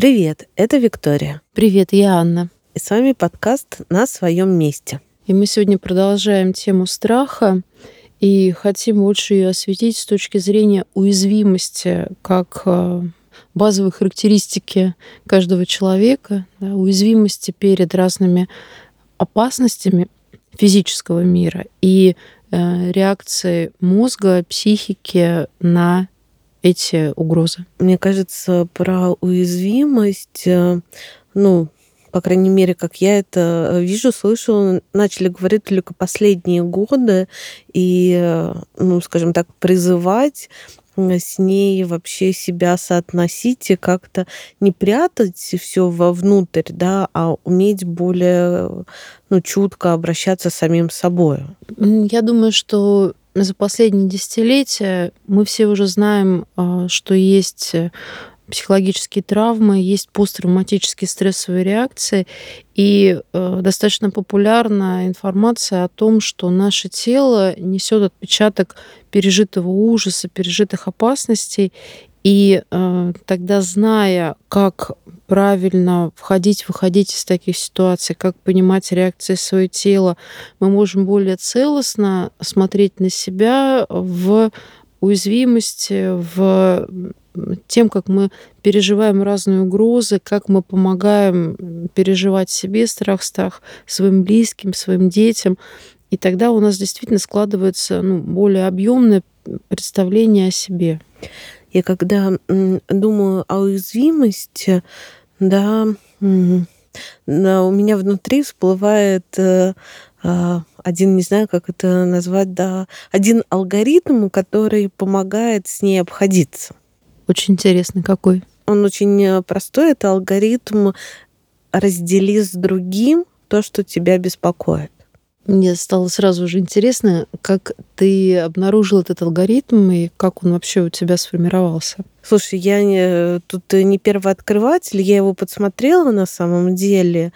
Привет, это Виктория. Привет, я Анна. И с вами подкаст «На своем месте». И мы сегодня продолжаем тему страха и хотим больше ее осветить с точки зрения уязвимости как э, базовой характеристики каждого человека, да, уязвимости перед разными опасностями физического мира и э, реакции мозга, психики на эти угрозы? Мне кажется, про уязвимость, э, ну, по крайней мере, как я это вижу, слышу, начали говорить только последние годы и, э, ну, скажем так, призывать с ней вообще себя соотносить и как-то не прятать все вовнутрь, да, а уметь более ну, чутко обращаться с самим собой. Я думаю, что за последние десятилетия мы все уже знаем, а, что есть э, психологические травмы, есть посттравматические стрессовые реакции, и э, достаточно популярна информация о том, что наше тело несет отпечаток пережитого ужаса, пережитых опасностей, и э, тогда, зная, как правильно входить, выходить из таких ситуаций, как понимать реакции своего тела, мы можем более целостно смотреть на себя в уязвимости, в тем, как мы переживаем разные угрозы, как мы помогаем переживать себе страх, страх своим близким, своим детям. И тогда у нас действительно складывается ну, более объемное представление о себе. Я когда думаю о уязвимости, да, да, у меня внутри всплывает э, а, один, не знаю, как это назвать, да, один алгоритм, который помогает с ней обходиться. Очень интересный какой? Он очень э, простой. Это алгоритм раздели с другим то, что тебя беспокоит. Мне стало сразу же интересно, как ты обнаружил этот алгоритм и как он вообще у тебя сформировался. Слушай, я не, тут не первый открыватель, я его подсмотрела на самом деле,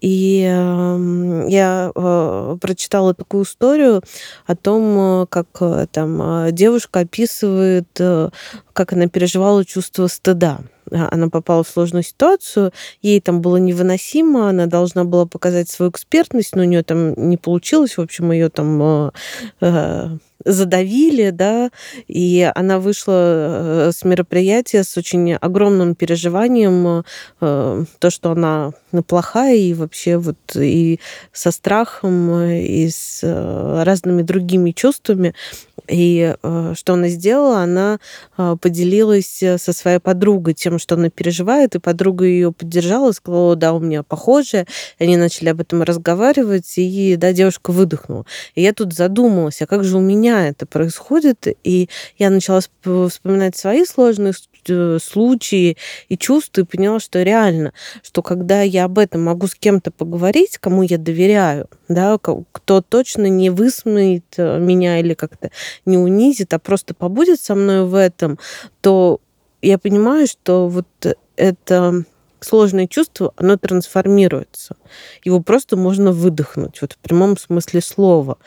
и э, я э, прочитала такую историю о том, э, как э, там э, девушка описывает, э, как она переживала чувство стыда. А, она попала в сложную ситуацию, ей там было невыносимо, она должна была показать свою экспертность, но у нее там не получилось, в общем, ее там э, э, задавили, да, и она вышла э, с мероприятия с очень огромным переживанием, то, что она плохая, и вообще вот и со страхом, и с разными другими чувствами. И э, что она сделала? Она э, поделилась э, со своей подругой тем, что она переживает, и подруга ее поддержала, сказала, да, у меня похоже. И они начали об этом разговаривать, и да, девушка выдохнула. И я тут задумалась, а как же у меня это происходит? И я начала вспоминать свои сложные случаи и чувства, и поняла, что реально, что когда я об этом могу с кем-то поговорить, кому я доверяю, да, кто точно не высмеет меня или как-то не унизит, а просто побудет со мной в этом, то я понимаю, что вот это сложное чувство, оно трансформируется. Его просто можно выдохнуть, вот в прямом смысле слова.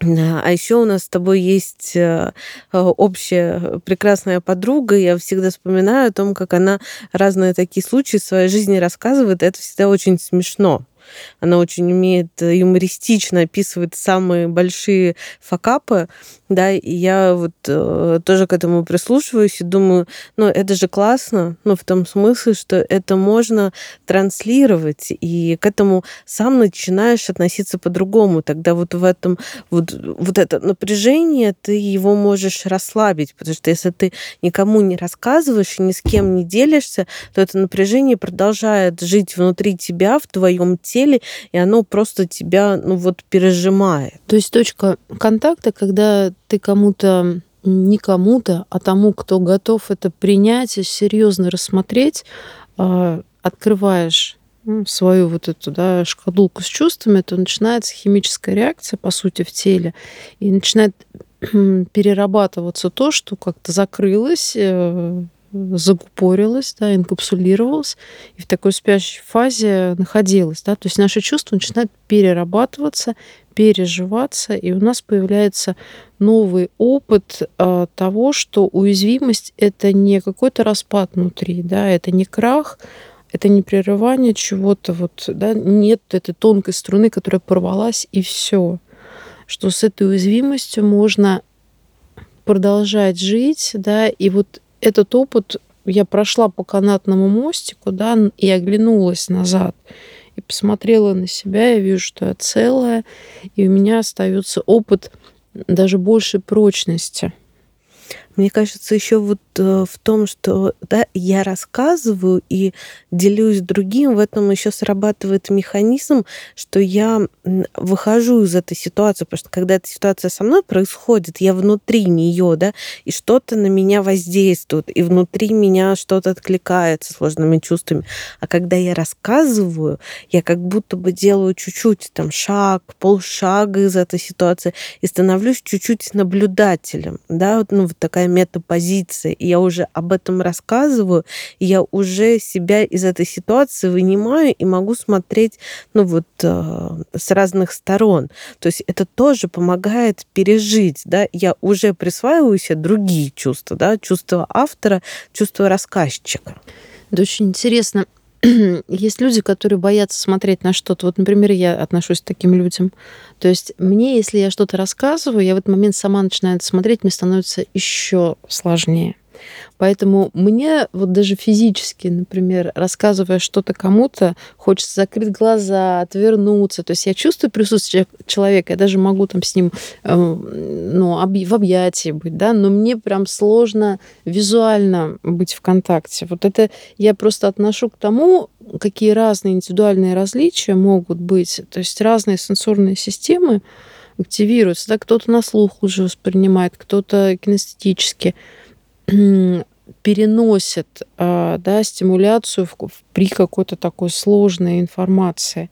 А еще у нас с тобой есть э, общая прекрасная подруга. Я всегда вспоминаю о том, как она разные такие случаи в своей жизни рассказывает. Это всегда очень смешно. Она очень умеет э, юмористично описывать самые большие факапы, да, и я вот э, тоже к этому прислушиваюсь и думаю, ну, это же классно, ну, в том смысле, что это можно транслировать, и к этому сам начинаешь относиться по-другому. Тогда вот в этом, вот, вот это напряжение, ты его можешь расслабить, потому что если ты никому не рассказываешь и ни с кем не делишься, то это напряжение продолжает жить внутри тебя, в твоем теле, и оно просто тебя, ну, вот пережимает. То есть точка контакта, когда ты кому-то не кому-то, а тому, кто готов это принять и серьезно рассмотреть, а, открываешь ну, свою вот эту да, шкатулку с чувствами, то начинается химическая реакция, по сути, в теле, и начинает перерабатываться то, что как-то закрылось, э, закупорилась, да, инкапсулировалась и в такой спящей фазе находилась. Да? То есть наши чувства начинают перерабатываться, переживаться, и у нас появляется новый опыт э, того, что уязвимость это не какой-то распад внутри, да, это не крах, это не прерывание чего-то, вот, да, нет этой тонкой струны, которая порвалась, и все. Что с этой уязвимостью можно продолжать жить, да, и вот этот опыт я прошла по канатному мостику, да, и оглянулась назад и посмотрела на себя, я вижу, что я целая, и у меня остается опыт даже большей прочности. Мне кажется, еще вот в том, что да, я рассказываю и делюсь другим, в этом еще срабатывает механизм, что я выхожу из этой ситуации, потому что когда эта ситуация со мной происходит, я внутри нее, да, и что-то на меня воздействует, и внутри меня что-то откликается сложными чувствами. А когда я рассказываю, я как будто бы делаю чуть-чуть там шаг, полшага из этой ситуации и становлюсь чуть-чуть наблюдателем, да, ну, вот такая метапозиция, и я уже об этом рассказываю, я уже себя из этой ситуации вынимаю и могу смотреть, ну вот, э, с разных сторон. То есть это тоже помогает пережить, да, я уже присваиваю себе другие чувства, да, чувства автора, чувства рассказчика. Это очень интересно. Есть люди, которые боятся смотреть на что-то. Вот, например, я отношусь к таким людям. То есть мне, если я что-то рассказываю, я в этот момент сама начинаю смотреть, мне становится еще сложнее. Поэтому мне вот даже физически, например, рассказывая что-то кому-то, хочется закрыть глаза, отвернуться. То есть я чувствую присутствие человека, я даже могу там с ним эм, ну, в объятии быть, да, но мне прям сложно визуально быть в контакте. Вот это я просто отношу к тому, какие разные индивидуальные различия могут быть. То есть разные сенсорные системы активируются. Да? Кто-то на слух уже воспринимает, кто-то кинестетически переносят а, да, стимуляцию в, при какой-то такой сложной информации.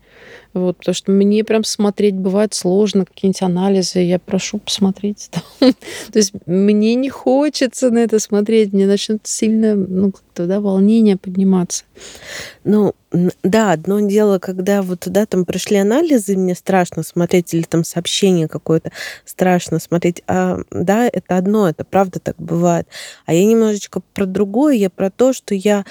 Вот, потому что мне прям смотреть бывает сложно, какие-нибудь анализы, я прошу посмотреть. То есть мне не хочется на это смотреть, мне начнет сильно, ну, да, волнение подниматься. Ну, да, одно дело, когда вот, да, там пришли анализы, мне страшно смотреть, или там сообщение какое-то страшно смотреть, а, да, это одно, это правда так бывает. А я немножечко про другое, я про то, что я,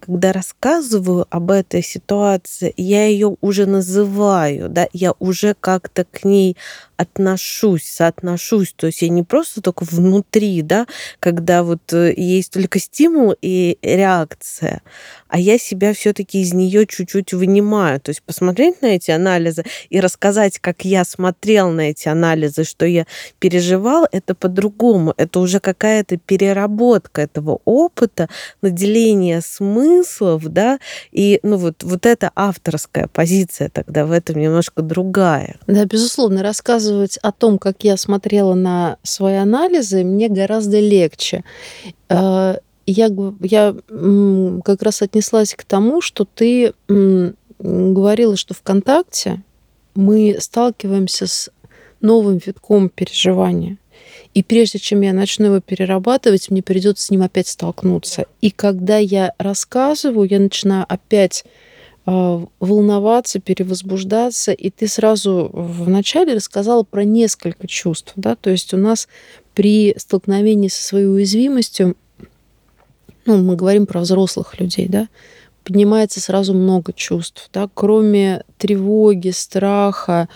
когда рассказываю об этой ситуации, я ее уже называю называю, да, я уже как-то к ней отношусь, соотношусь. То есть я не просто только внутри, да, когда вот э, есть только стимул и реакция, а я себя все-таки из нее чуть-чуть вынимаю. То есть посмотреть на эти анализы и рассказать, как я смотрел на эти анализы, что я переживал, это по-другому. Это уже какая-то переработка этого опыта, наделение смыслов, да, и ну вот, вот эта авторская позиция тогда в этом немножко другая. Да, безусловно, рассказывать о том, как я смотрела на свои анализы, мне гораздо легче а, я, я как раз отнеслась к тому, что ты говорила, что ВКонтакте мы сталкиваемся с новым витком переживания. И прежде чем я начну его перерабатывать, мне придется с ним опять столкнуться. И когда я рассказываю, я начинаю опять волноваться, перевозбуждаться, и ты сразу вначале рассказала про несколько чувств, да, то есть у нас при столкновении со своей уязвимостью ну, мы говорим про взрослых людей, да, поднимается сразу много чувств, да, кроме тревоги, страха,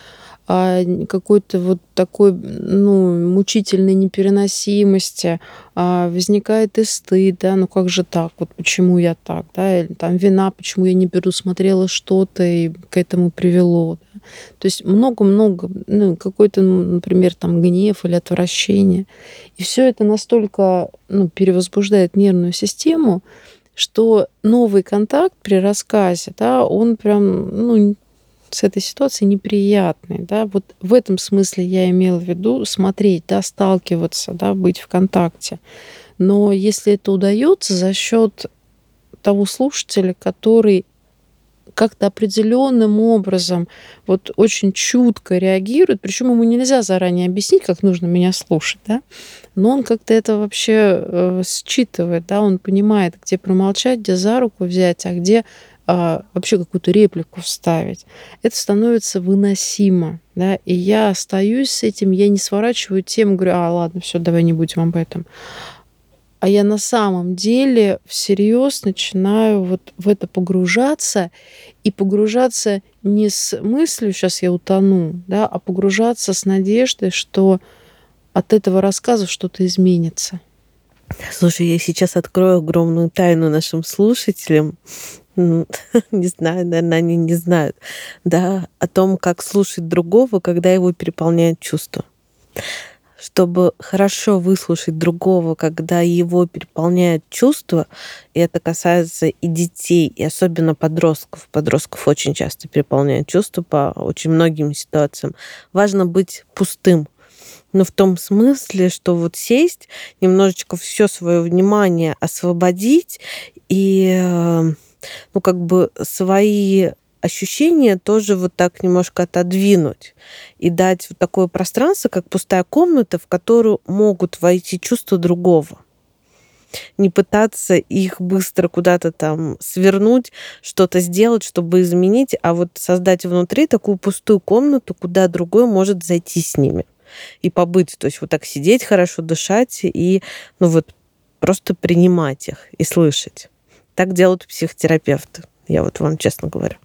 а, какой-то вот такой ну, мучительной непереносимости, а, возникает и стыд, да, ну как же так, вот почему я так, да, или там вина, почему я не пересмотрела что-то и к этому привело. Да. То есть много-много, ну, какой-то, например, там гнев или отвращение. И все это настолько ну, перевозбуждает нервную систему, что новый контакт при рассказе, да, он прям, ну, с этой ситуацией неприятной. Да? Вот в этом смысле я имела в виду смотреть, да, сталкиваться, да, быть в контакте. Но если это удается за счет того слушателя, который как-то определенным образом вот очень чутко реагирует, причем ему нельзя заранее объяснить, как нужно меня слушать, да, но он как-то это вообще э, считывает, да, он понимает, где промолчать, где за руку взять, а где а, вообще какую-то реплику вставить. Это становится выносимо, да, и я остаюсь с этим, я не сворачиваю тему, говорю, а, ладно, все, давай не будем об этом а я на самом деле всерьез начинаю вот в это погружаться и погружаться не с мыслью «сейчас я утону», да, а погружаться с надеждой, что от этого рассказа что-то изменится. Слушай, я сейчас открою огромную тайну нашим слушателям. Не знаю, наверное, они не знают, да, о том, как слушать другого, когда его переполняет чувство чтобы хорошо выслушать другого, когда его переполняют чувства, и это касается и детей, и особенно подростков. Подростков очень часто переполняют чувства по очень многим ситуациям. Важно быть пустым, но в том смысле, что вот сесть, немножечко все свое внимание освободить и э, ну, как бы свои ощущения тоже вот так немножко отодвинуть и дать вот такое пространство, как пустая комната, в которую могут войти чувства другого. Не пытаться их быстро куда-то там свернуть, что-то сделать, чтобы изменить, а вот создать внутри такую пустую комнату, куда другой может зайти с ними и побыть. То есть вот так сидеть хорошо, дышать и ну вот просто принимать их и слышать. Так делают психотерапевты. Я вот вам честно говорю.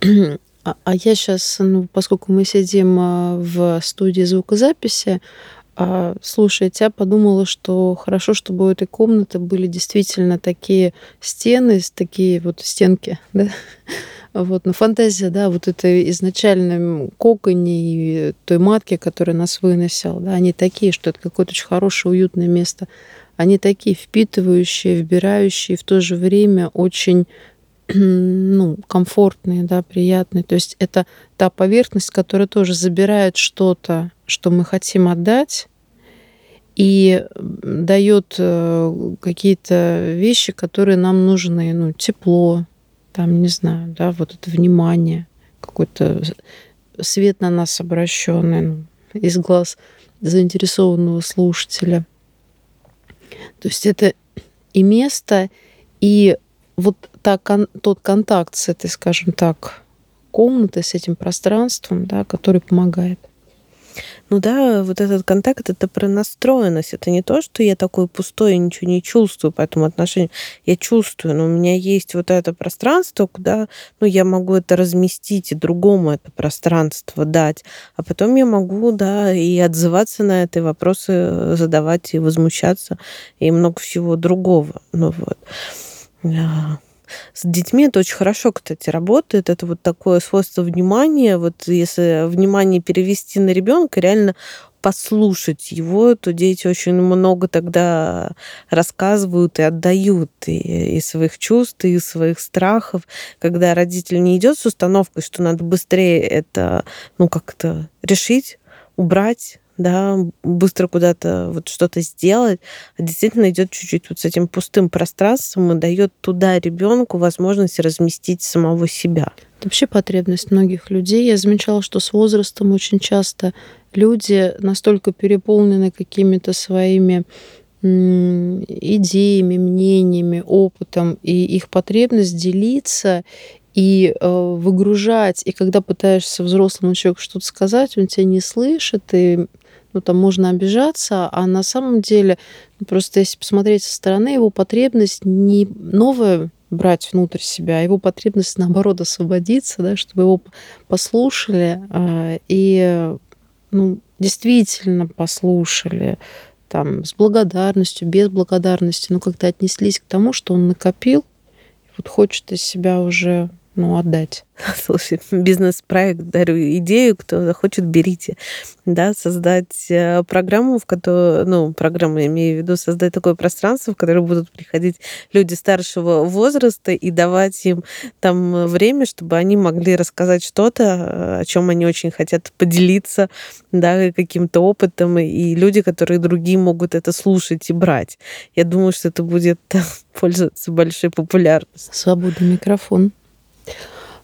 А, а я сейчас, ну, поскольку мы сидим а, в студии звукозаписи, а, слушая тебя, подумала, что хорошо, чтобы у этой комнаты были действительно такие стены, такие вот стенки, да, вот, но фантазия, да, вот это изначальном коконе и той матки, которая нас выносила, да, они такие, что это какое-то очень хорошее, уютное место. Они такие впитывающие, вбирающие, в то же время очень ну, комфортные, да, приятные. То есть это та поверхность, которая тоже забирает что-то, что мы хотим отдать, и дает э, какие-то вещи, которые нам нужны, ну, тепло, там, не знаю, да, вот это внимание, какой-то свет на нас обращенный ну, из глаз заинтересованного слушателя. То есть это и место, и вот та, тот контакт с этой, скажем так, комнатой, с этим пространством, да, который помогает. Ну да, вот этот контакт это про настроенность. Это не то, что я такой пустой и ничего не чувствую по этому отношению. Я чувствую, но у меня есть вот это пространство, куда ну, я могу это разместить и другому это пространство дать. А потом я могу, да, и отзываться на это, и вопросы задавать, и возмущаться, и много всего другого. Ну вот. С детьми это очень хорошо, кстати, работает. Это вот такое свойство внимания. Вот если внимание перевести на ребенка, реально послушать его, то дети очень много тогда рассказывают и отдают и, и своих чувств, и своих страхов. Когда родитель не идет с установкой, что надо быстрее это, ну, как-то решить, убрать, да, быстро куда-то вот что-то сделать, а действительно идет чуть-чуть вот с этим пустым пространством и дает туда ребенку возможность разместить самого себя. Это вообще потребность многих людей. Я замечала, что с возрастом очень часто люди настолько переполнены какими-то своими идеями, мнениями, опытом, и их потребность делиться и э, выгружать, и когда пытаешься взрослому человеку что-то сказать, он тебя не слышит, и ну, там можно обижаться, а на самом деле, ну, просто если посмотреть со стороны, его потребность не новая брать внутрь себя, а его потребность, наоборот, освободиться, да, чтобы его послушали а, и ну, действительно послушали, там, с благодарностью, без благодарности, но как-то отнеслись к тому, что он накопил, вот хочет из себя уже ну, отдать. Слушай, бизнес-проект, дарю идею, кто захочет, берите. Да, создать э, программу, в которой, ну, программу, имею в виду, создать такое пространство, в которое будут приходить люди старшего возраста и давать им там время, чтобы они могли рассказать что-то, о чем они очень хотят поделиться, да, каким-то опытом, и люди, которые другие могут это слушать и брать. Я думаю, что это будет пользоваться большой популярностью. Свободный микрофон.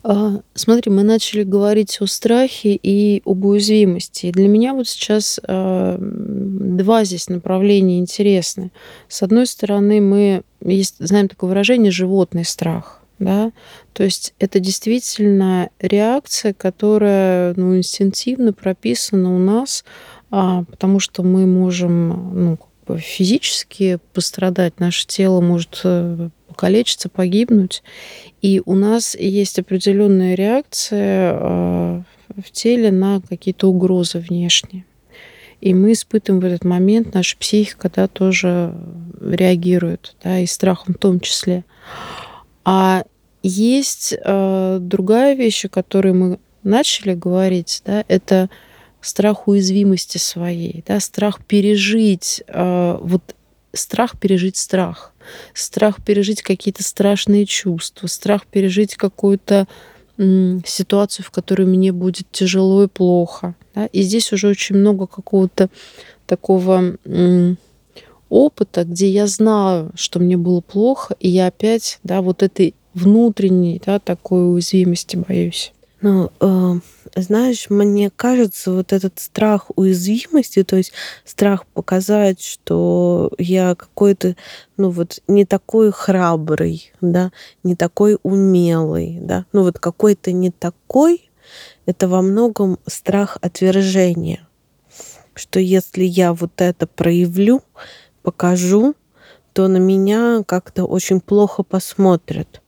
А, смотри, мы начали говорить о страхе и об уязвимости. И для меня вот сейчас а, два здесь направления интересны. С одной стороны, мы есть, знаем такое выражение «животный страх». Да? То есть это действительно реакция, которая ну, инстинктивно прописана у нас, а, потому что мы можем ну, физически пострадать, наше тело может э, покалечиться, погибнуть. И у нас есть определенная реакция э, в теле на какие-то угрозы внешние. И мы испытываем в этот момент, наша психика да, тоже реагирует, да, и страхом в том числе. А есть э, другая вещь, о которой мы начали говорить, да, это страх уязвимости своей, да, страх пережить, э, вот страх пережить страх, страх пережить какие-то страшные чувства, страх пережить какую-то ситуацию, в которой мне будет тяжело и плохо. Да? И здесь уже очень много какого-то такого опыта, где я знаю, что мне было плохо, и я опять, да, вот этой внутренней, да, такой уязвимости боюсь. Ну, э, знаешь, мне кажется, вот этот страх уязвимости, то есть страх показать, что я какой-то, ну вот, не такой храбрый, да, не такой умелый, да, ну вот какой-то не такой, это во многом страх отвержения. Что если я вот это проявлю, покажу, то на меня как-то очень плохо посмотрят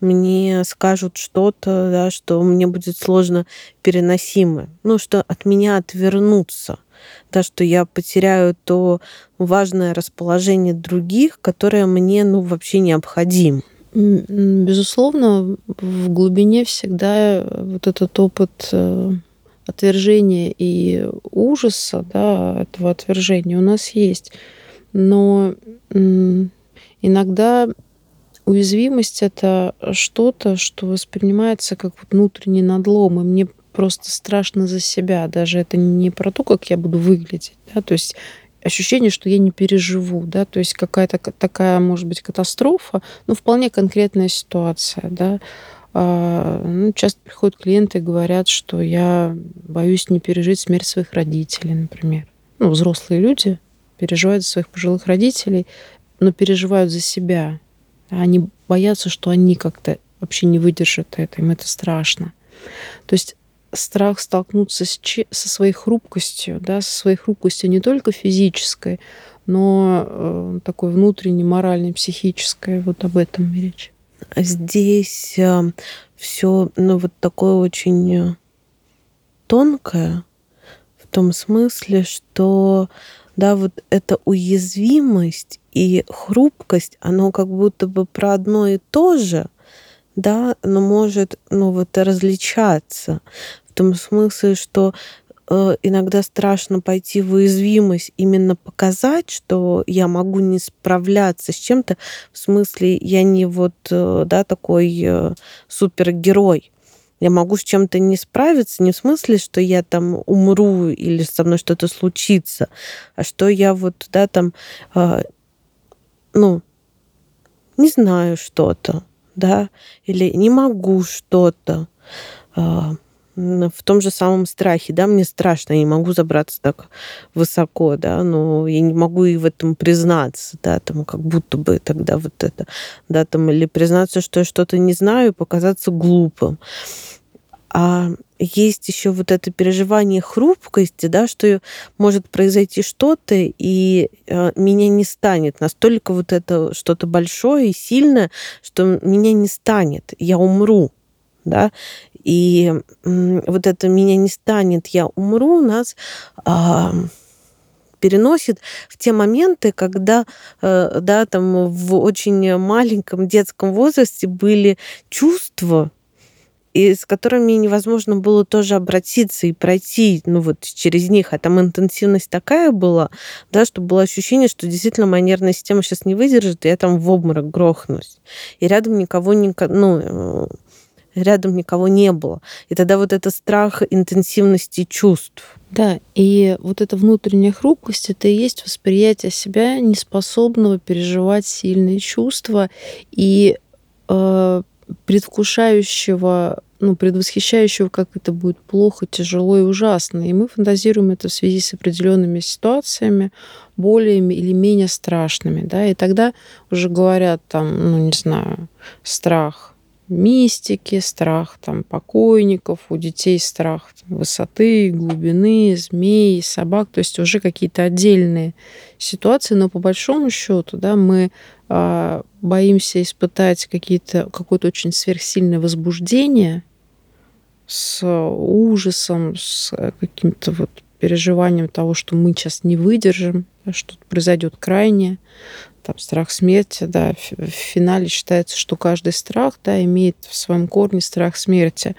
мне скажут что-то, да, что мне будет сложно переносимо, ну, что от меня отвернутся, да, что я потеряю то важное расположение других, которое мне, ну, вообще необходимо. Безусловно, в глубине всегда вот этот опыт э, отвержения и ужаса, да, этого отвержения у нас есть. Но иногда Уязвимость это что-то, что воспринимается как внутренний надлом, и мне просто страшно за себя. Даже это не про то, как я буду выглядеть, да, то есть ощущение, что я не переживу, да, то есть какая-то такая, может быть, катастрофа, но вполне конкретная ситуация, да. А, ну, часто приходят клиенты и говорят, что я боюсь не пережить смерть своих родителей, например. Ну, взрослые люди переживают за своих пожилых родителей, но переживают за себя, они боятся, что они как-то вообще не выдержат это, им это страшно. То есть страх столкнуться с, со своей хрупкостью, да, со своей хрупкостью не только физической, но э, такой внутренней, моральной, психической. Вот об этом речь. Здесь э, все, ну, вот такое очень э, тонкое, в том смысле, что да, вот эта уязвимость и хрупкость, оно как будто бы про одно и то же, да, но может, ну, вот различаться. В том смысле, что э, иногда страшно пойти в уязвимость, именно показать, что я могу не справляться с чем-то, в смысле, я не вот, э, да, такой э, супергерой, я могу с чем-то не справиться, не в смысле, что я там умру или со мной что-то случится, а что я вот, да, там, э, ну, не знаю что-то, да, или не могу что-то. Э, в том же самом страхе, да, мне страшно, я не могу забраться так высоко, да, но я не могу и в этом признаться, да, там как будто бы тогда вот это, да, там, или признаться, что я что-то не знаю, показаться глупым. А есть еще вот это переживание хрупкости, да, что может произойти что-то, и э, меня не станет. Настолько вот это что-то большое и сильное, что меня не станет, я умру да, и вот это меня не станет, я умру, у нас а, переносит в те моменты, когда, э, да, там в очень маленьком детском возрасте были чувства, и с которыми невозможно было тоже обратиться и пройти, ну вот через них, а там интенсивность такая была, да, что было ощущение, что действительно моя нервная система сейчас не выдержит, и я там в обморок грохнусь. И рядом никого, не, ну, э, рядом никого не было. И тогда вот это страх интенсивности чувств. Да, и вот эта внутренняя хрупкость, это и есть восприятие себя неспособного переживать сильные чувства и э, предвкушающего ну, предвосхищающего, как это будет плохо, тяжело и ужасно. И мы фантазируем это в связи с определенными ситуациями, более или менее страшными. Да? И тогда уже говорят там, ну, не знаю, страх мистики, страх там покойников, у детей страх высоты, глубины, змей, собак, то есть уже какие-то отдельные ситуации, но по большому счету, да, мы э, боимся испытать какие-то какое-то очень сверхсильное возбуждение с ужасом, с каким-то вот переживанием того, что мы сейчас не выдержим, что произойдет крайнее, там страх смерти, да, в финале считается, что каждый страх, да, имеет в своем корне страх смерти.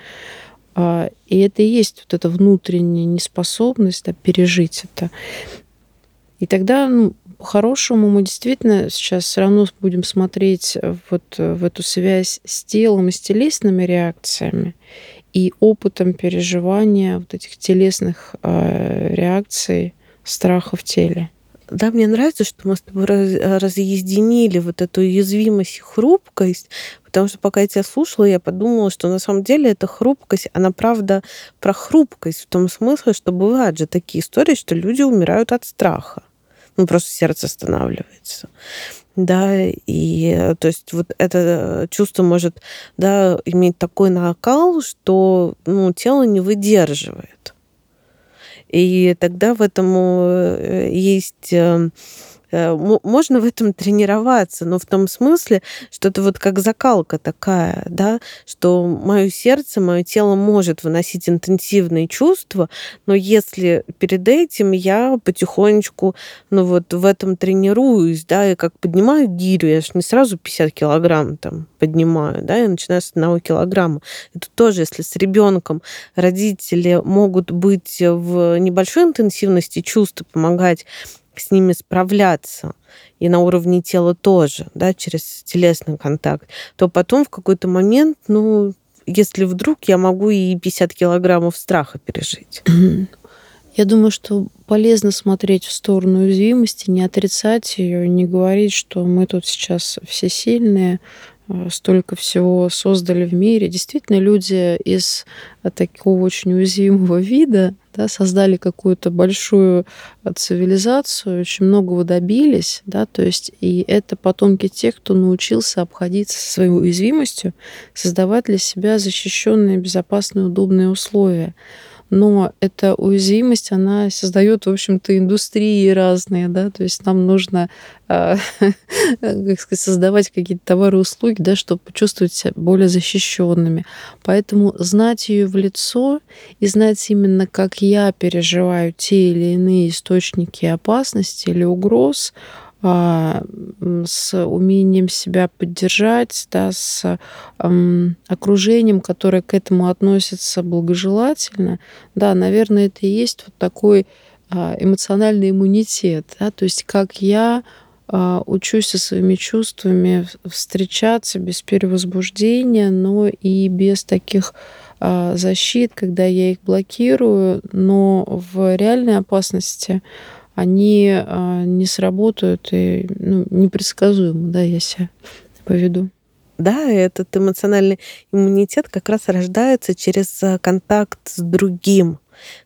А, и это и есть вот эта внутренняя неспособность да, пережить это. И тогда, ну, по-хорошему, мы действительно сейчас все равно будем смотреть вот в эту связь с телом и с телесными реакциями и опытом переживания вот этих телесных э, реакций страха в теле. Да, мне нравится, что мы с тобой разъединили вот эту уязвимость и хрупкость, потому что пока я тебя слушала, я подумала, что на самом деле эта хрупкость, она правда про хрупкость в том смысле, что бывают же такие истории, что люди умирают от страха. Ну, просто сердце останавливается да, и то есть вот это чувство может, да, иметь такой накал, что, ну, тело не выдерживает. И тогда в этом э, есть э, можно в этом тренироваться, но в том смысле, что это вот как закалка такая, да, что мое сердце, мое тело может выносить интенсивные чувства, но если перед этим я потихонечку, ну вот в этом тренируюсь, да, и как поднимаю гирю, я же не сразу 50 килограмм там поднимаю, да, я начинаю с одного килограмма. Это тоже, если с ребенком родители могут быть в небольшой интенсивности чувств, помогать с ними справляться, и на уровне тела тоже, да, через телесный контакт, то потом в какой-то момент, ну, если вдруг я могу и 50 килограммов страха пережить. Я думаю, что полезно смотреть в сторону уязвимости, не отрицать ее, не говорить, что мы тут сейчас все сильные, столько всего создали в мире. Действительно, люди из э, такого очень уязвимого вида да, создали какую-то большую э, цивилизацию, очень многого добились, да, то есть и это потомки тех, кто научился обходиться со своей уязвимостью, создавать для себя защищенные, безопасные, удобные условия но эта уязвимость, она создает, в общем-то, индустрии разные, да, то есть нам нужно, а, как сказать, создавать какие-то товары и услуги, да, чтобы почувствовать себя более защищенными. Поэтому знать ее в лицо и знать именно, как я переживаю те или иные источники опасности или угроз, с умением себя поддержать, да, с окружением, которое к этому относится благожелательно, да, наверное, это и есть вот такой а, эмоциональный иммунитет, да, то есть как я а, учусь со своими чувствами встречаться без перевозбуждения, но и без таких защит, когда я их блокирую, но в реальной опасности они а, не сработают и ну, непредсказуемо, да, я себя поведу. Да, этот эмоциональный иммунитет как раз рождается через а, контакт с другим,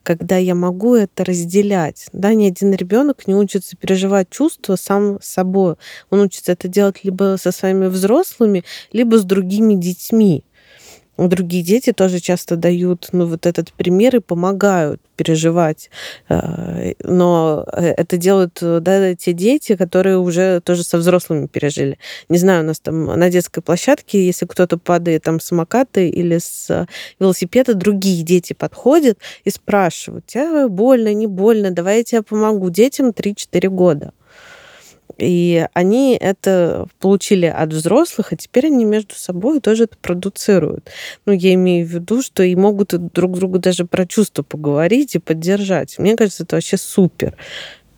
когда я могу это разделять. Да, ни один ребенок не учится переживать чувства сам собой. Он учится это делать либо со своими взрослыми, либо с другими детьми другие дети тоже часто дают ну, вот этот пример и помогают переживать. Э, но э, это делают да, те дети, которые уже тоже со взрослыми пережили. Не знаю, у нас там на детской площадке, если кто-то падает там с самоката или с велосипеда, другие дети подходят и спрашивают, тебя больно, не больно, давай я тебе помогу. Детям 3-4 года. И они это получили от взрослых, а теперь они между собой тоже это продуцируют. Ну, я имею в виду, что и могут друг другу даже про чувства поговорить и поддержать. Мне кажется, это вообще супер.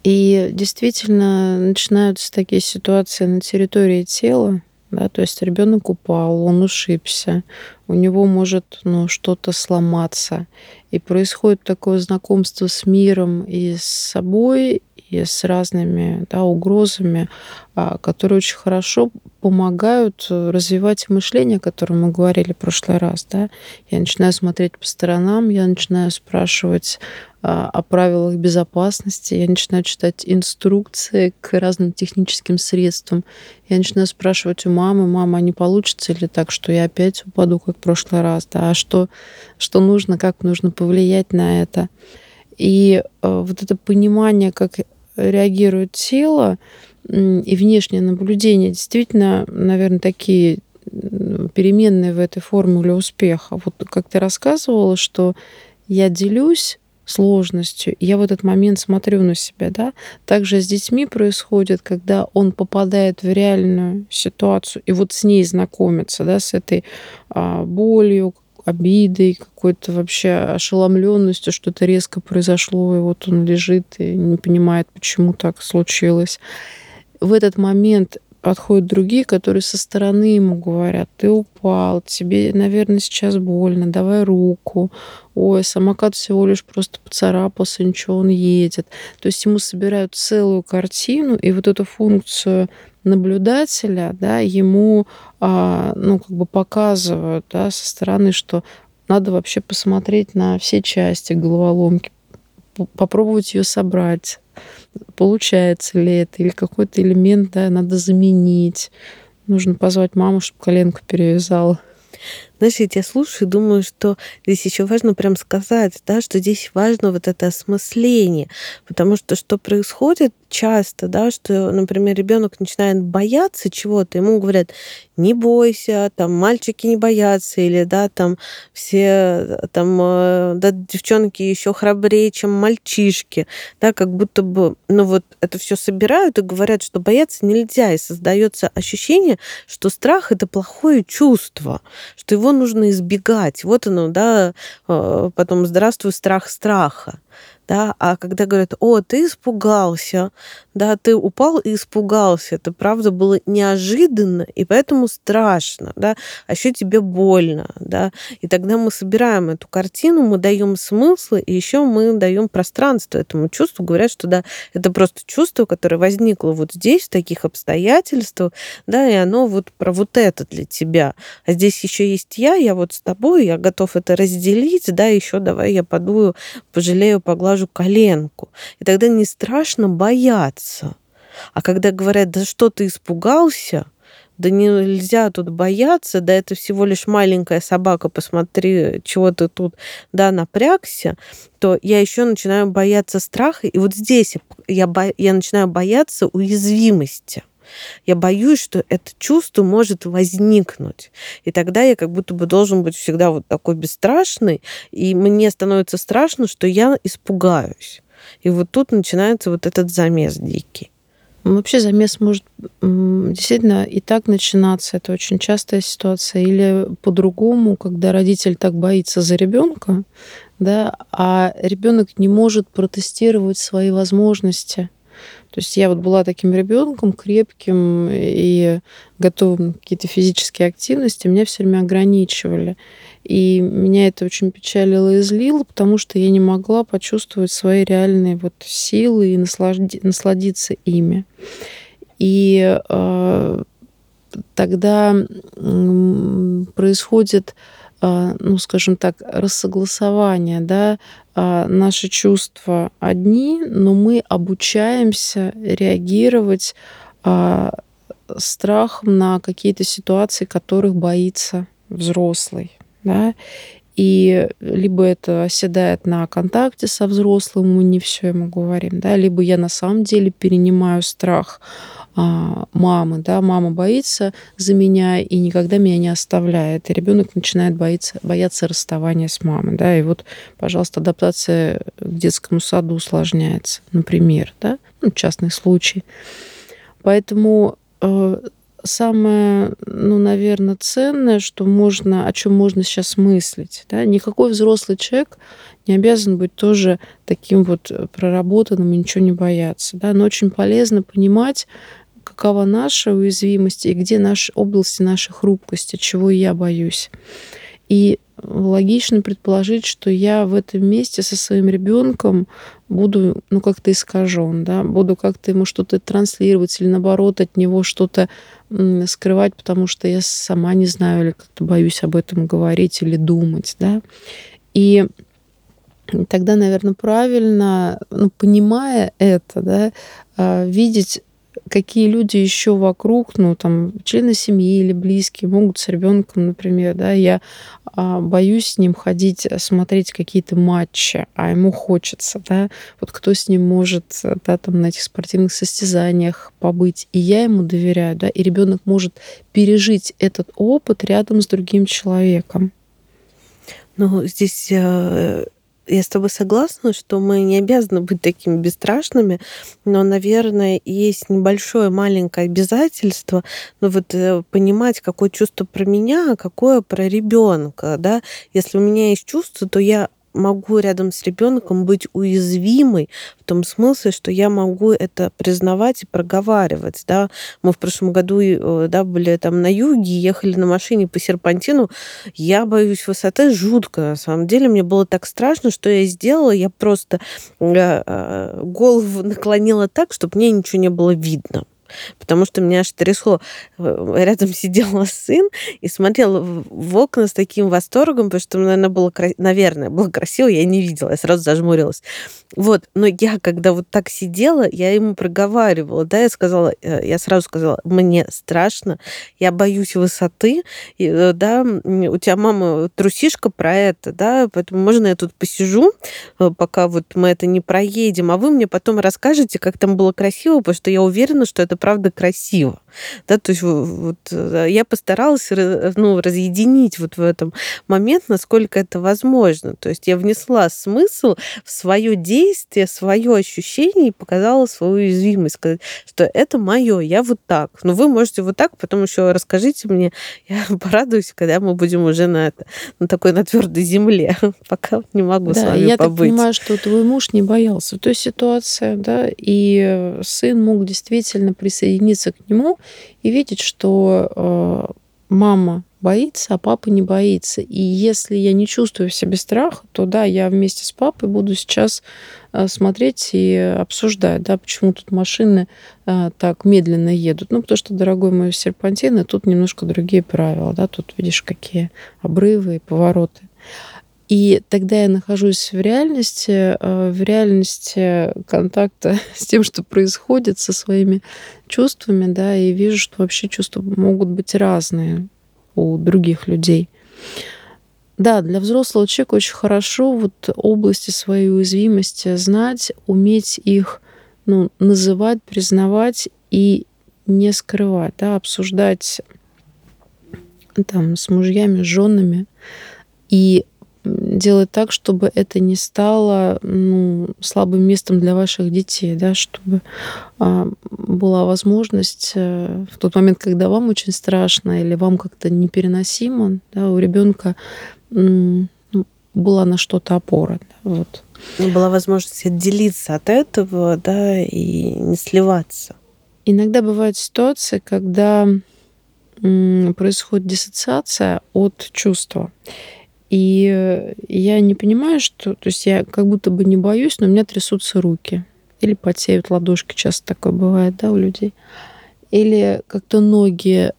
И действительно начинаются такие ситуации на территории тела, да, то есть ребенок упал, он ушибся, у него может ну, что-то сломаться. И происходит такое знакомство с миром и с собой, с разными да, угрозами, а, которые очень хорошо помогают развивать мышление, о котором мы говорили в прошлый раз. Да? Я начинаю смотреть по сторонам, я начинаю спрашивать а, о правилах безопасности, я начинаю читать инструкции к разным техническим средствам. Я начинаю спрашивать у мамы, мама, а не получится ли так, что я опять упаду, как в прошлый раз, да, а что, что нужно, как нужно повлиять на это. И э, вот это понимание, как реагирует тело и внешнее наблюдение, действительно, наверное, такие переменные в этой формуле успеха. Вот как ты рассказывала, что я делюсь сложностью. Я в этот момент смотрю на себя, да. Также с детьми происходит, когда он попадает в реальную ситуацию и вот с ней знакомится, да, с этой а, болью, обидой, какой-то вообще ошеломленностью, что-то резко произошло, и вот он лежит и не понимает, почему так случилось. В этот момент подходят другие, которые со стороны ему говорят, ты упал, тебе, наверное, сейчас больно, давай руку. Ой, самокат всего лишь просто поцарапался, ничего, он едет. То есть ему собирают целую картину, и вот эту функцию наблюдателя, да, ему, а, ну, как бы показывают, да, со стороны, что надо вообще посмотреть на все части головоломки, попробовать ее собрать, получается ли это, или какой-то элемент, да, надо заменить. Нужно позвать маму, чтобы коленку перевязала. Знаешь, я тебя слушаю и думаю, что здесь еще важно прям сказать, да, что здесь важно вот это осмысление, потому что что происходит часто, да, что, например, ребенок начинает бояться чего-то, ему говорят, не бойся, там мальчики не боятся, или да, там все там э, да, девчонки еще храбрее, чем мальчишки, да, как будто бы, ну вот это все собирают и говорят, что бояться нельзя, и создается ощущение, что страх это плохое чувство, что его нужно избегать. Вот оно, да, э, потом здравствуй, страх страха да, а когда говорят, о, ты испугался, да, ты упал и испугался, это правда было неожиданно, и поэтому страшно, да, а еще тебе больно, да, и тогда мы собираем эту картину, мы даем смысл, и еще мы даем пространство этому чувству, говорят, что да, это просто чувство, которое возникло вот здесь, в таких обстоятельствах, да, и оно вот про вот это для тебя, а здесь еще есть я, я вот с тобой, я готов это разделить, да, еще давай я подую, пожалею, поглажу глажу коленку. И тогда не страшно бояться. А когда говорят, да что ты испугался, да нельзя тут бояться, да это всего лишь маленькая собака, посмотри, чего ты тут, да, напрягся, то я еще начинаю бояться страха, и вот здесь я, бо... я начинаю бояться уязвимости. Я боюсь, что это чувство может возникнуть. И тогда я как будто бы должен быть всегда вот такой бесстрашный, и мне становится страшно, что я испугаюсь. И вот тут начинается вот этот замес дикий. Ну, вообще замес может действительно и так начинаться. Это очень частая ситуация. Или по-другому, когда родитель так боится за ребенка, да, а ребенок не может протестировать свои возможности. То есть я вот была таким ребенком крепким и готовым к какие-то физические активности, меня все время ограничивали. И меня это очень печалило и злило, потому что я не могла почувствовать свои реальные вот силы и наслади- насладиться ими. И э, тогда происходит ну, скажем так, рассогласование, да, а, наши чувства одни, но мы обучаемся реагировать а, страхом на какие-то ситуации, которых боится взрослый, да, и либо это оседает на контакте со взрослым, мы не все ему говорим, да, либо я на самом деле перенимаю страх. а, мамы, да, мама боится за меня и никогда меня не оставляет, и ребенок начинает бояться, бояться расставания с мамой, да, и вот, пожалуйста, адаптация к детскому саду усложняется, например, да, ну, частный случай. Поэтому э, самое, ну, наверное, ценное, что можно, о чем можно сейчас мыслить. Да? Никакой взрослый человек не обязан быть тоже таким вот проработанным и ничего не бояться. Да? Но очень полезно понимать, какова наша уязвимость и где наши области нашей хрупкости, чего я боюсь. И логично предположить, что я в этом месте со своим ребенком буду, ну, как-то искажен, да, буду как-то ему что-то транслировать или, наоборот, от него что-то скрывать, потому что я сама не знаю или как-то боюсь об этом говорить или думать, да. И тогда, наверное, правильно, ну, понимая это, да, а, видеть какие люди еще вокруг, ну, там, члены семьи или близкие могут с ребенком, например, да, я а, боюсь с ним ходить, э, смотреть какие-то матчи, а ему хочется, да, вот кто с ним может, да, там, на этих спортивных состязаниях побыть, и я ему доверяю, да, и ребенок может пережить этот опыт рядом с другим человеком. Ну, здесь э, я с тобой согласна, что мы не обязаны быть такими бесстрашными, но, наверное, есть небольшое маленькое обязательство, ну вот э, понимать, какое чувство про меня, а какое про ребенка, да. Если у меня есть чувство, то я могу рядом с ребенком быть уязвимой в том смысле, что я могу это признавать и проговаривать. Да? Мы в прошлом году э, да, были там на юге, ехали на машине по серпантину. Я боюсь высоты жутко. На самом деле мне было так страшно, что я сделала. Я просто э, э, голову наклонила так, чтобы мне ничего не было видно потому что меня аж трясло. Э, рядом сидел сын и смотрел в окна с таким восторгом, потому что, наверное, было, наверное, было красиво, я не видела, я сразу зажмурилась. Вот, но я, когда вот так сидела, я ему проговаривала, да, я сказала, э, я сразу сказала, мне страшно, я боюсь высоты, и, э, да, у тебя мама трусишка про это, да, поэтому можно я тут посижу, пока вот мы это не проедем, а вы мне потом расскажете, как там было красиво, потому что я уверена, что это правда красиво. Да, то есть вот я постаралась ну, разъединить вот в этом момент, насколько это возможно. То есть я внесла смысл в свое действие, свое ощущение и показала свою уязвимость, сказать, что это мое, я вот так. Но вы можете вот так, потом еще расскажите мне, я порадуюсь, когда мы будем уже на, это, на такой на твердой земле. Пока не могу да, с вами я побыть. Я так понимаю, что твой муж не боялся той ситуации, да, и сын мог действительно присоединиться к нему и видеть, что э, мама боится, а папа не боится. И если я не чувствую в себе страха, то да, я вместе с папой буду сейчас э, смотреть и обсуждать, да, почему тут машины э, так медленно едут. Ну, потому что, дорогой мой серпантин, тут немножко другие правила, да, тут видишь, какие обрывы и повороты. И тогда я нахожусь в реальности, э, в реальности контакта с тем, что происходит со своими чувствами, да, и вижу, что вообще чувства могут быть разные у других людей. Да, для взрослого человека очень хорошо вот области своей уязвимости знать, уметь их ну, называть, признавать и не скрывать, да, обсуждать там с мужьями, с женами и делать так, чтобы это не стало ну, слабым местом для ваших детей, да, чтобы а, была возможность а, в тот момент, когда вам очень страшно или вам как-то непереносимо, да, у ребенка ну, была на что-то опора. Да, вот. Была возможность отделиться от этого, да, и не сливаться. Иногда бывают ситуации, когда происходит диссоциация от чувства. И я не понимаю, что... То есть я как будто бы не боюсь, но у меня трясутся руки. Или потеют ладошки. Часто такое бывает, да, у людей. Или как-то ноги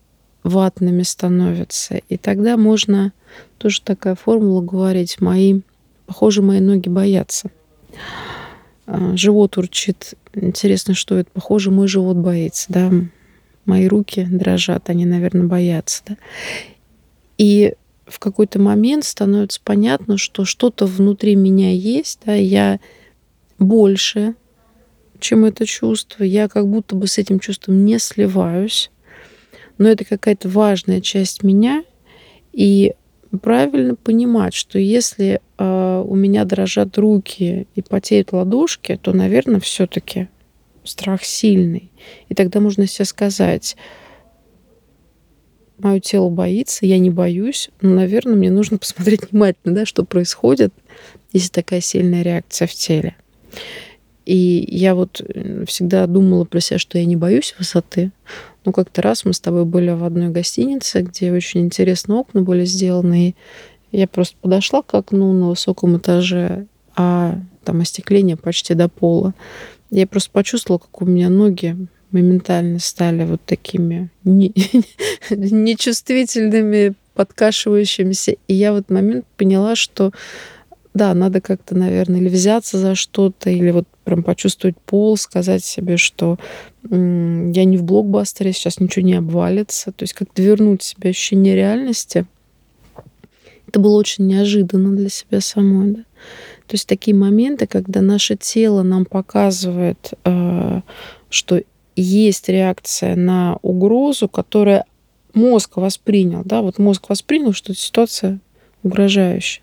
ватными становятся. И тогда можно тоже такая формула говорить. Мои, похоже, мои ноги боятся. А, живот урчит. Интересно, что это? Похоже, мой живот боится, да. Мои руки дрожат, они, наверное, боятся, да. И в какой-то момент становится понятно, что что-то внутри меня есть, да, я больше, чем это чувство, я как будто бы с этим чувством не сливаюсь, но это какая-то важная часть меня, и правильно понимать, что если э, у меня дрожат руки и потеют ладошки, то, наверное, все-таки страх сильный. И тогда можно себе сказать, мое тело боится, я не боюсь, но, наверное, мне нужно посмотреть внимательно, да, что происходит, если такая сильная реакция в теле. И я вот э, всегда думала про себя, что я не боюсь высоты. Но как-то раз мы с тобой были в одной гостинице, где очень интересно окна были сделаны. И Я просто подошла к окну на высоком этаже, а там остекление почти до пола. Я просто почувствовала, как у меня ноги моментально стали вот такими нечувствительными, подкашивающимися. И я в этот момент поняла, что да, надо как-то, наверное, или взяться за что-то, или вот прям почувствовать пол, сказать себе, что я не в блокбастере, сейчас ничего не обвалится. То есть как-то вернуть себе ощущение реальности. Это было очень неожиданно для себя самой. Да? То есть такие моменты, когда наше тело нам показывает, э, что есть реакция на угрозу, которая мозг воспринял, да, вот мозг воспринял, что ситуация угрожающая.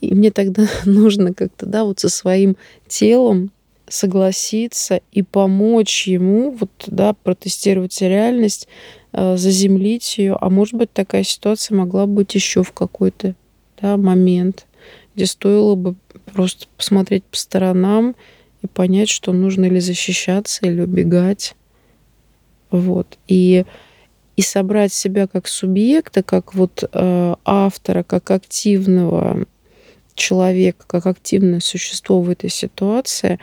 И мне тогда нужно как-то, да, вот со своим телом согласиться и помочь ему вот, да, протестировать реальность, э, заземлить ее. А может быть, такая ситуация могла быть еще в какой-то да, момент, где стоило бы просто посмотреть по сторонам и понять, что нужно ли защищаться или убегать. Вот. И и собрать себя как субъекта, как вот э, автора, как активного человека, как активное существо в этой ситуации,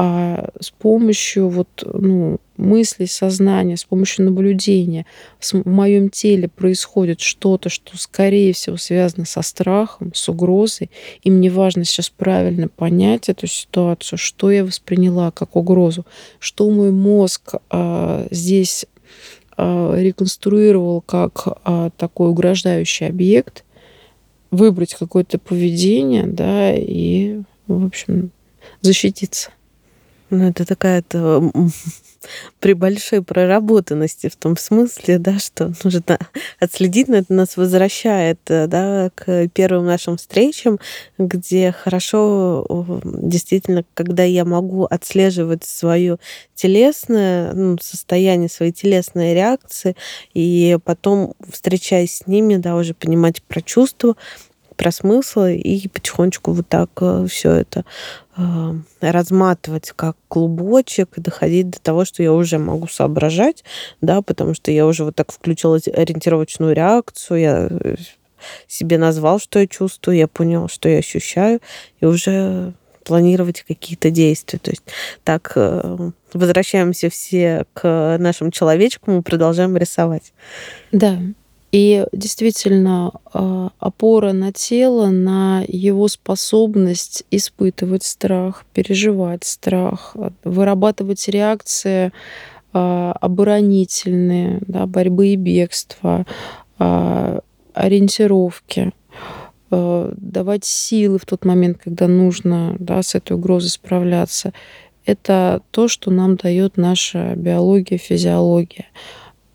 а с помощью вот, ну, мыслей, сознания, с помощью наблюдения. В моем теле происходит что-то, что, скорее всего, связано со страхом, с угрозой, и мне важно сейчас правильно понять эту ситуацию, что я восприняла как угрозу, что мой мозг а, здесь а, реконструировал как а, такой угрожающий объект, выбрать какое-то поведение, да, и, в общем, защититься. Ну, это такая-то при большой проработанности в том смысле, да, что нужно отследить, но это нас возвращает э, да, к первым нашим встречам, где хорошо действительно, когда я могу отслеживать свое телесное ну, состояние, свои телесные реакции, и потом, встречаясь с ними, да, уже понимать про чувства, про смысл и потихонечку вот так э, все это э, разматывать как клубочек и доходить до того, что я уже могу соображать, да, потому что я уже вот так включила ориентировочную реакцию, я э, себе назвал, что я чувствую, я понял, что я ощущаю, и уже планировать какие-то действия. То есть так возвращаемся все к нашим человечкам и продолжаем рисовать. Да, и действительно, а, опора на тело, на его способность испытывать страх, переживать страх, вырабатывать реакции а, оборонительные, да, борьбы и бегства, а, ориентировки, давать силы в тот момент, когда нужно да, с этой угрозой справляться. Это то, что нам дает наша биология, физиология.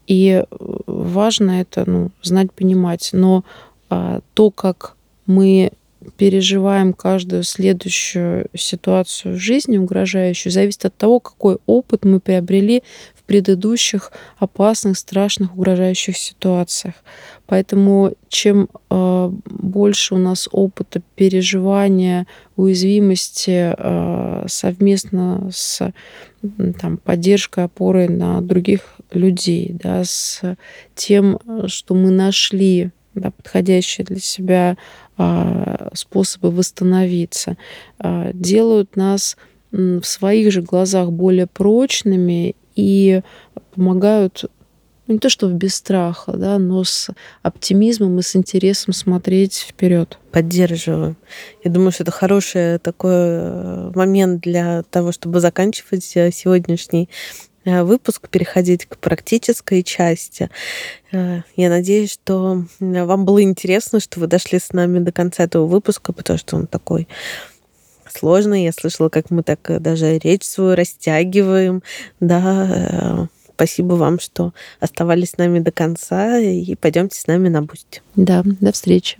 И э, важно это ну, знать, понимать. Но а, то, как мы переживаем каждую следующую ситуацию в жизни угрожающую, зависит от того, какой опыт мы приобрели предыдущих опасных, страшных, угрожающих ситуациях. Поэтому чем э, больше у нас опыта переживания уязвимости э, совместно с там, поддержкой, опорой на других людей, да, с тем, что мы нашли да, подходящие для себя э, способы восстановиться, э, делают нас в своих же глазах более прочными и помогают ну, не то чтобы без страха, да, но с оптимизмом и с интересом смотреть вперед. Поддерживаю. Я думаю, что это хороший такой э, момент для того, чтобы заканчивать э, сегодняшний э, выпуск, переходить к практической части. Я надеюсь, что вам было интересно, что вы дошли с нами до конца этого выпуска, потому что он такой сложный. Я слышала, как мы так даже речь свою растягиваем, да, Спасибо вам, что оставались с нами до конца и пойдемте с нами на Boosty. Да, до встречи.